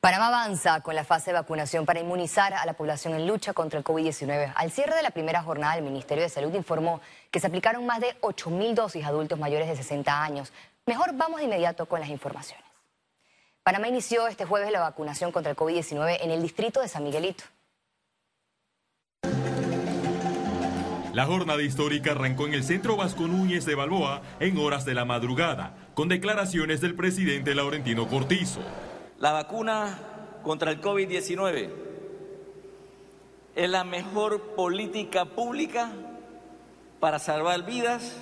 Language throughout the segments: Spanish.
Panamá avanza con la fase de vacunación para inmunizar a la población en lucha contra el COVID-19. Al cierre de la primera jornada, el Ministerio de Salud informó que se aplicaron más de 8.000 dosis a adultos mayores de 60 años. Mejor vamos de inmediato con las informaciones. Panamá inició este jueves la vacunación contra el COVID-19 en el distrito de San Miguelito. La jornada histórica arrancó en el centro Vasco Núñez de Balboa en horas de la madrugada, con declaraciones del presidente Laurentino Cortizo. La vacuna contra el COVID-19 es la mejor política pública para salvar vidas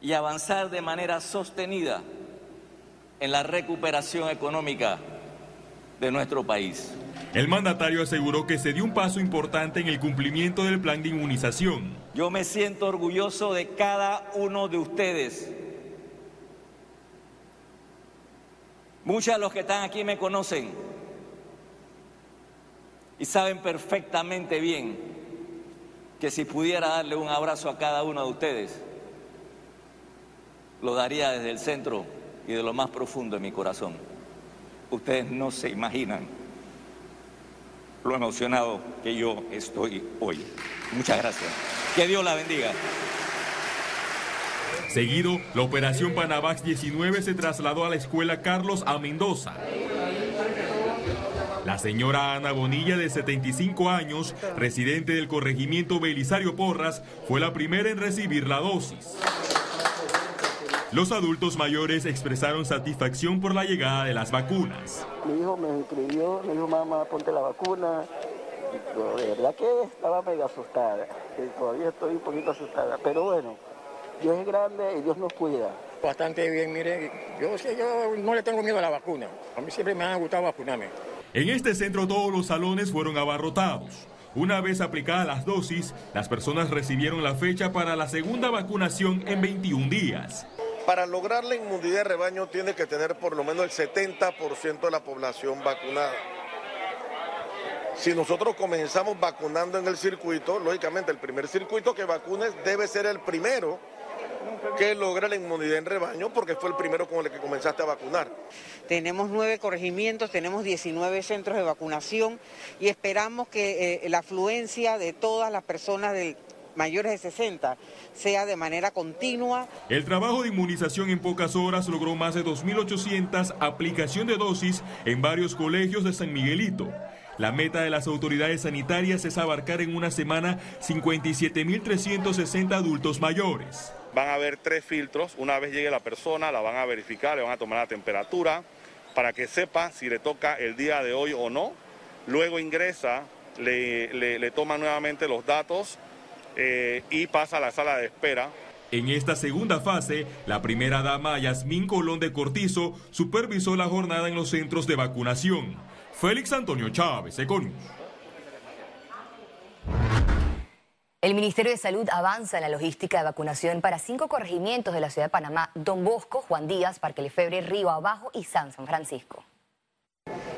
y avanzar de manera sostenida en la recuperación económica de nuestro país. El mandatario aseguró que se dio un paso importante en el cumplimiento del plan de inmunización. Yo me siento orgulloso de cada uno de ustedes Muchos de los que están aquí me conocen y saben perfectamente bien que si pudiera darle un abrazo a cada uno de ustedes, lo daría desde el centro y de lo más profundo de mi corazón. Ustedes no se imaginan lo emocionado que yo estoy hoy. Muchas gracias. Que Dios la bendiga. Seguido, la operación Panavax 19 se trasladó a la escuela Carlos A. Mendoza. La señora Ana Bonilla, de 75 años, residente del corregimiento Belisario Porras, fue la primera en recibir la dosis. Los adultos mayores expresaron satisfacción por la llegada de las vacunas. Mi hijo me inscribió, me dijo, mamá, ponte la vacuna. de verdad que estaba mega asustada. Todavía estoy un poquito asustada, pero bueno, Dios es grande y Dios nos cuida. Bastante bien, mire, yo, yo no le tengo miedo a la vacuna. A mí siempre me ha gustado vacunarme. En este centro todos los salones fueron abarrotados. Una vez aplicadas las dosis, las personas recibieron la fecha para la segunda vacunación en 21 días. Para lograr la inmunidad de rebaño tiene que tener por lo menos el 70% de la población vacunada. Si nosotros comenzamos vacunando en el circuito, lógicamente el primer circuito que vacunes debe ser el primero que logra la inmunidad en rebaño porque fue el primero con el que comenzaste a vacunar. Tenemos nueve corregimientos, tenemos 19 centros de vacunación y esperamos que eh, la afluencia de todas las personas del mayores de 60 sea de manera continua. El trabajo de inmunización en pocas horas logró más de 2.800 aplicación de dosis en varios colegios de San Miguelito. La meta de las autoridades sanitarias es abarcar en una semana 57.360 adultos mayores van a haber tres filtros. Una vez llegue la persona, la van a verificar, le van a tomar la temperatura para que sepa si le toca el día de hoy o no. Luego ingresa, le, le, toma nuevamente los datos eh, y pasa a la sala de espera. En esta segunda fase, la primera dama Yasmín Colón de Cortizo supervisó la jornada en los centros de vacunación. Félix Antonio Chávez, Econius. El Ministerio de Salud avanza en la logística de vacunación para cinco corregimientos de la ciudad de Panamá, Don Bosco, Juan Díaz, Parque Lefebre, Río Abajo y San Francisco.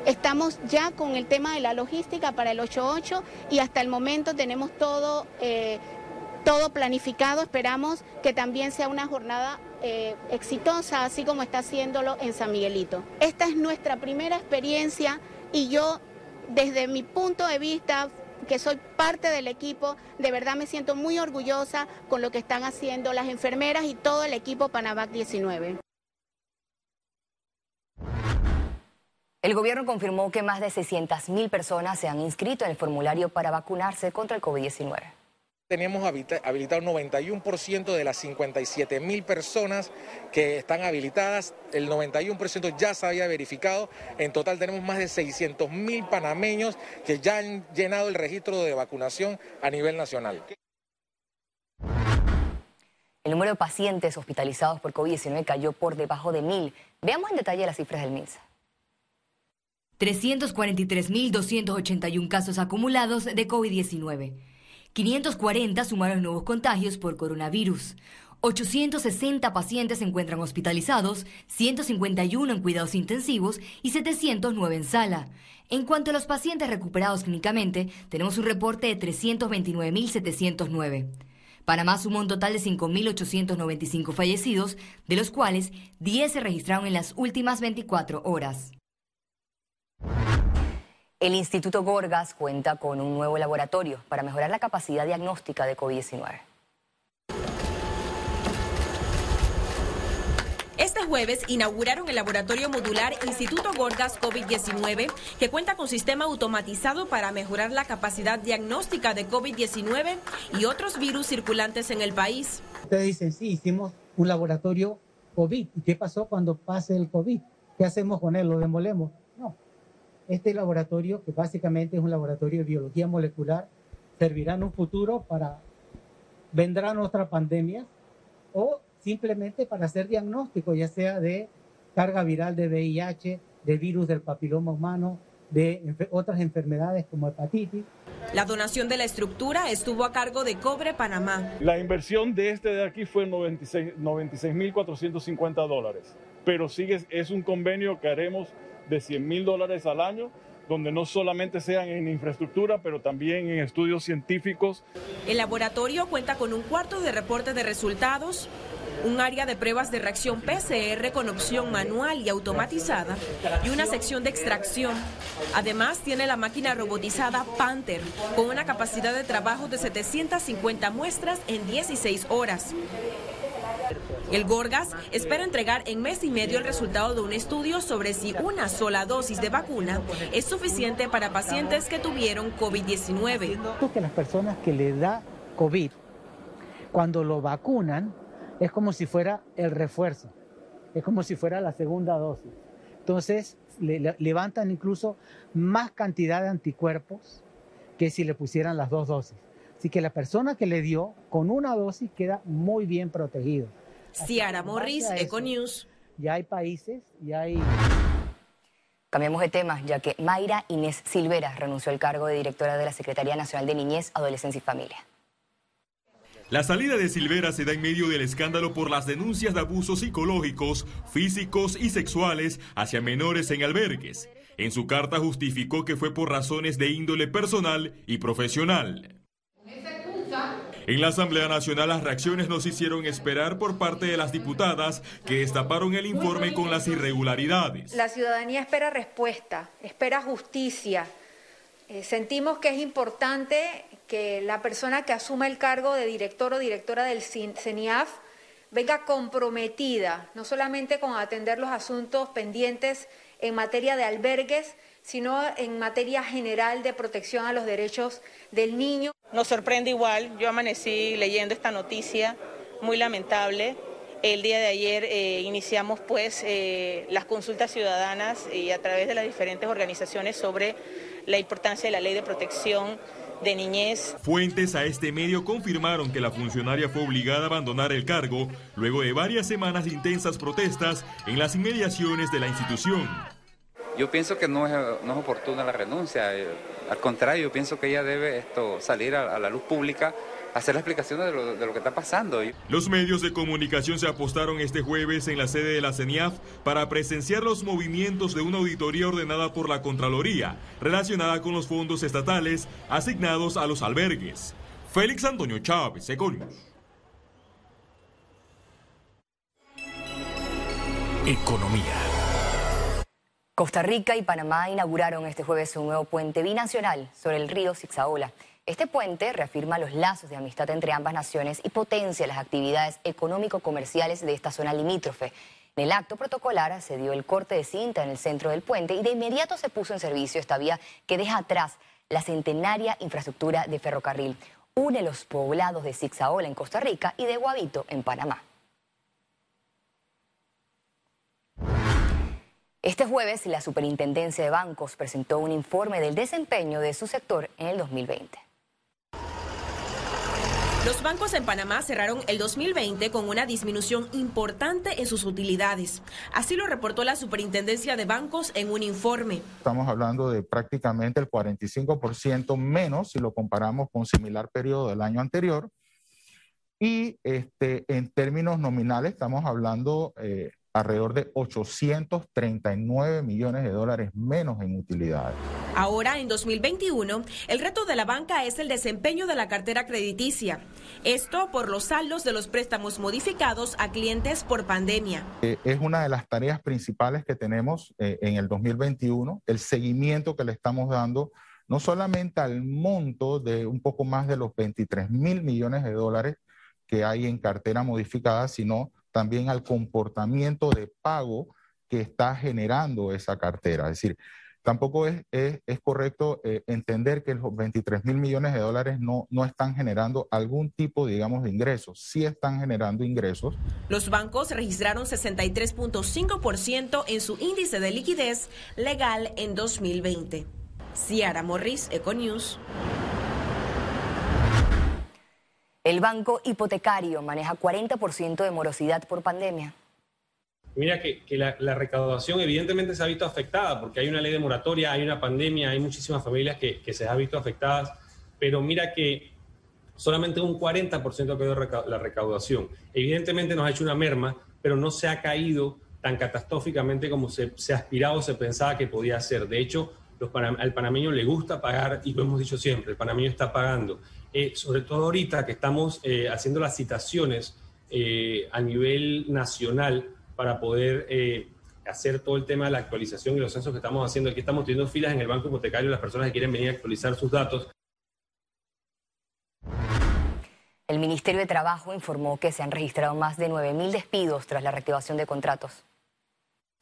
Estamos ya con el tema de la logística para el 88 y hasta el momento tenemos todo, eh, todo planificado. Esperamos que también sea una jornada eh, exitosa, así como está haciéndolo en San Miguelito. Esta es nuestra primera experiencia y yo, desde mi punto de vista, que soy parte del equipo, de verdad me siento muy orgullosa con lo que están haciendo las enfermeras y todo el equipo Panavac 19. El gobierno confirmó que más de 600.000 personas se han inscrito en el formulario para vacunarse contra el COVID-19. Tenemos habilitado 91% de las 57 mil personas que están habilitadas. El 91% ya se había verificado. En total tenemos más de 600 mil panameños que ya han llenado el registro de vacunación a nivel nacional. El número de pacientes hospitalizados por COVID-19 cayó por debajo de mil. Veamos en detalle las cifras del MINSA. 343.281 casos acumulados de COVID-19. 540 sumaron nuevos contagios por coronavirus. 860 pacientes se encuentran hospitalizados, 151 en cuidados intensivos y 709 en sala. En cuanto a los pacientes recuperados clínicamente, tenemos un reporte de 329.709. Panamá sumó un total de 5.895 fallecidos, de los cuales 10 se registraron en las últimas 24 horas. El Instituto Gorgas cuenta con un nuevo laboratorio para mejorar la capacidad diagnóstica de COVID-19. Este jueves inauguraron el laboratorio modular Instituto Gorgas COVID-19, que cuenta con sistema automatizado para mejorar la capacidad diagnóstica de COVID-19 y otros virus circulantes en el país. Ustedes dicen, sí, hicimos un laboratorio COVID. ¿Y qué pasó cuando pase el COVID? ¿Qué hacemos con él? ¿Lo demolemos? Este laboratorio, que básicamente es un laboratorio de biología molecular, servirá en un futuro para, vendrán otras pandemias o simplemente para hacer diagnóstico, ya sea de carga viral de VIH, de virus del papiloma humano, de otras enfermedades como hepatitis. La donación de la estructura estuvo a cargo de Cobre Panamá. La inversión de este de aquí fue 96.450 dólares, pero sigue, es un convenio que haremos de 100 mil dólares al año donde no solamente sean en infraestructura, pero también en estudios científicos. El laboratorio cuenta con un cuarto de reporte de resultados, un área de pruebas de reacción PCR con opción manual y automatizada y una sección de extracción. Además, tiene la máquina robotizada Panther con una capacidad de trabajo de 750 muestras en 16 horas. El Gorgas espera entregar en mes y medio el resultado de un estudio sobre si una sola dosis de vacuna es suficiente para pacientes que tuvieron COVID-19. Que las personas que le da COVID, cuando lo vacunan, es como si fuera el refuerzo, es como si fuera la segunda dosis. Entonces, levantan incluso más cantidad de anticuerpos que si le pusieran las dos dosis. Así que la persona que le dio con una dosis queda muy bien protegido. Ciara Morris, Econews. Ya hay países, ya hay... Cambiamos de tema, ya que Mayra Inés Silvera renunció al cargo de directora de la Secretaría Nacional de Niñez, Adolescencia y Familia. La salida de Silvera se da en medio del escándalo por las denuncias de abusos psicológicos, físicos y sexuales hacia menores en albergues. En su carta justificó que fue por razones de índole personal y profesional. En la Asamblea Nacional las reacciones nos hicieron esperar por parte de las diputadas que destaparon el informe con las irregularidades. La ciudadanía espera respuesta, espera justicia. Eh, sentimos que es importante que la persona que asuma el cargo de director o directora del CENIAF venga comprometida, no solamente con atender los asuntos pendientes en materia de albergues, sino en materia general de protección a los derechos del niño. Nos sorprende igual, yo amanecí leyendo esta noticia muy lamentable. El día de ayer eh, iniciamos pues eh, las consultas ciudadanas y a través de las diferentes organizaciones sobre la importancia de la ley de protección de niñez. Fuentes a este medio confirmaron que la funcionaria fue obligada a abandonar el cargo luego de varias semanas de intensas protestas en las inmediaciones de la institución. Yo pienso que no es, no es oportuna la renuncia, eh, al contrario, yo pienso que ella debe esto salir a la luz pública hacer la explicación de lo, de lo, que está pasando. Los medios de comunicación se apostaron este jueves en la sede de la CENIAF para presenciar los movimientos de una auditoría ordenada por la Contraloría relacionada con los fondos estatales asignados a los albergues. Félix Antonio Chávez, Econius. Economía. Costa Rica y Panamá inauguraron este jueves un nuevo puente binacional sobre el río Zixaola. Este puente reafirma los lazos de amistad entre ambas naciones y potencia las actividades económico-comerciales de esta zona limítrofe. En el acto protocolar se dio el corte de cinta en el centro del puente y de inmediato se puso en servicio esta vía que deja atrás la centenaria infraestructura de ferrocarril. Une los poblados de Zixaola en Costa Rica y de Guavito en Panamá. Este jueves, la Superintendencia de Bancos presentó un informe del desempeño de su sector en el 2020. Los bancos en Panamá cerraron el 2020 con una disminución importante en sus utilidades. Así lo reportó la Superintendencia de Bancos en un informe. Estamos hablando de prácticamente el 45% menos si lo comparamos con similar periodo del año anterior. Y este, en términos nominales estamos hablando eh, alrededor de 839 millones de dólares menos en utilidades. Ahora, en 2021, el reto de la banca es el desempeño de la cartera crediticia. Esto por los saldos de los préstamos modificados a clientes por pandemia. Eh, es una de las tareas principales que tenemos eh, en el 2021, el seguimiento que le estamos dando no solamente al monto de un poco más de los 23 mil millones de dólares que hay en cartera modificada, sino también al comportamiento de pago que está generando esa cartera. Es decir, Tampoco es, es, correcto eh, entender que los 23 mil millones de dólares no, no están generando algún tipo, digamos, de ingresos. Sí están generando ingresos. Los bancos registraron 63.5% en su índice de liquidez legal en 2020. Ciara Morris, Econews. El banco hipotecario maneja 40% de morosidad por pandemia mira que, la, recaudación evidentemente se ha visto afectada porque hay una ley de moratoria, hay una pandemia, hay muchísimas familias que, se han visto afectadas, pero mira que solamente un 40% quedó la recaudación. Evidentemente nos ha hecho una merma, pero no se ha caído tan catastróficamente como se, se aspiraba o se pensaba que podía ser. De hecho, los al panameño le gusta pagar, y lo hemos dicho siempre, el panameño está pagando. Eh, sobre todo ahorita que estamos eh, haciendo las citaciones eh, a nivel nacional, para poder hacer todo el tema de la actualización y los censos que estamos haciendo. Aquí estamos teniendo filas en el banco hipotecario, las personas que quieren venir a actualizar sus datos. El Ministerio de Trabajo informó que se han registrado más de 9.000 despidos tras la reactivación de contratos.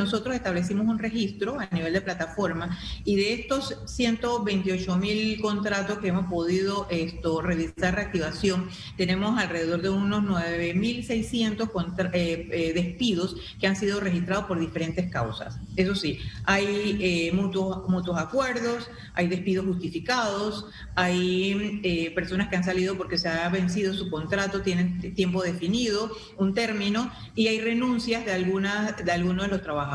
Nosotros establecimos un registro a nivel de plataforma y de estos 128 mil contratos que hemos podido esto, realizar reactivación, tenemos alrededor de unos 9.600 eh, eh, despidos que han sido registrados por diferentes causas. Eso sí, hay eh, mutuos, mutuos acuerdos, hay despidos justificados, hay eh, personas que han salido porque se ha vencido su contrato, tienen tiempo definido, un término, y hay renuncias de, algunas, de algunos de los trabajadores